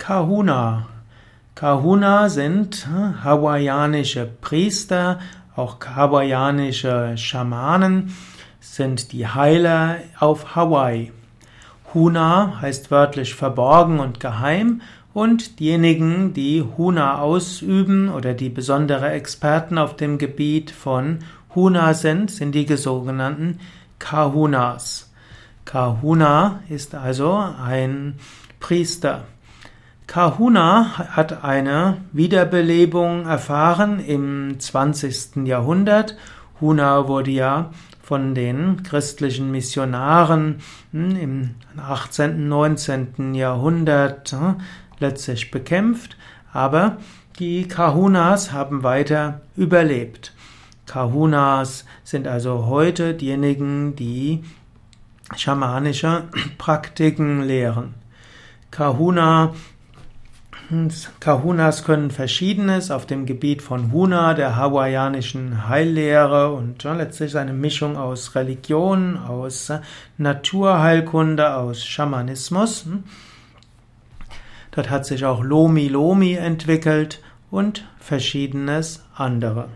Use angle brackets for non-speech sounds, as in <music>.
Kahuna. Kahuna sind hm, hawaiianische Priester, auch hawaiianische Schamanen, sind die Heiler auf Hawaii. Huna heißt wörtlich verborgen und geheim und diejenigen, die Huna ausüben oder die besondere Experten auf dem Gebiet von Huna sind, sind die sogenannten Kahunas. Kahuna ist also ein Priester. Kahuna hat eine Wiederbelebung erfahren im 20. Jahrhundert. Huna wurde ja von den christlichen Missionaren hm, im 18. 19. Jahrhundert hm, letztlich bekämpft, aber die Kahunas haben weiter überlebt. Kahunas sind also heute diejenigen, die schamanische <clears throat> Praktiken lehren. Kahuna Kahunas können Verschiedenes auf dem Gebiet von Huna, der hawaiianischen Heillehre und letztlich eine Mischung aus Religion, aus Naturheilkunde, aus Schamanismus. Dort hat sich auch Lomi Lomi entwickelt und verschiedenes andere.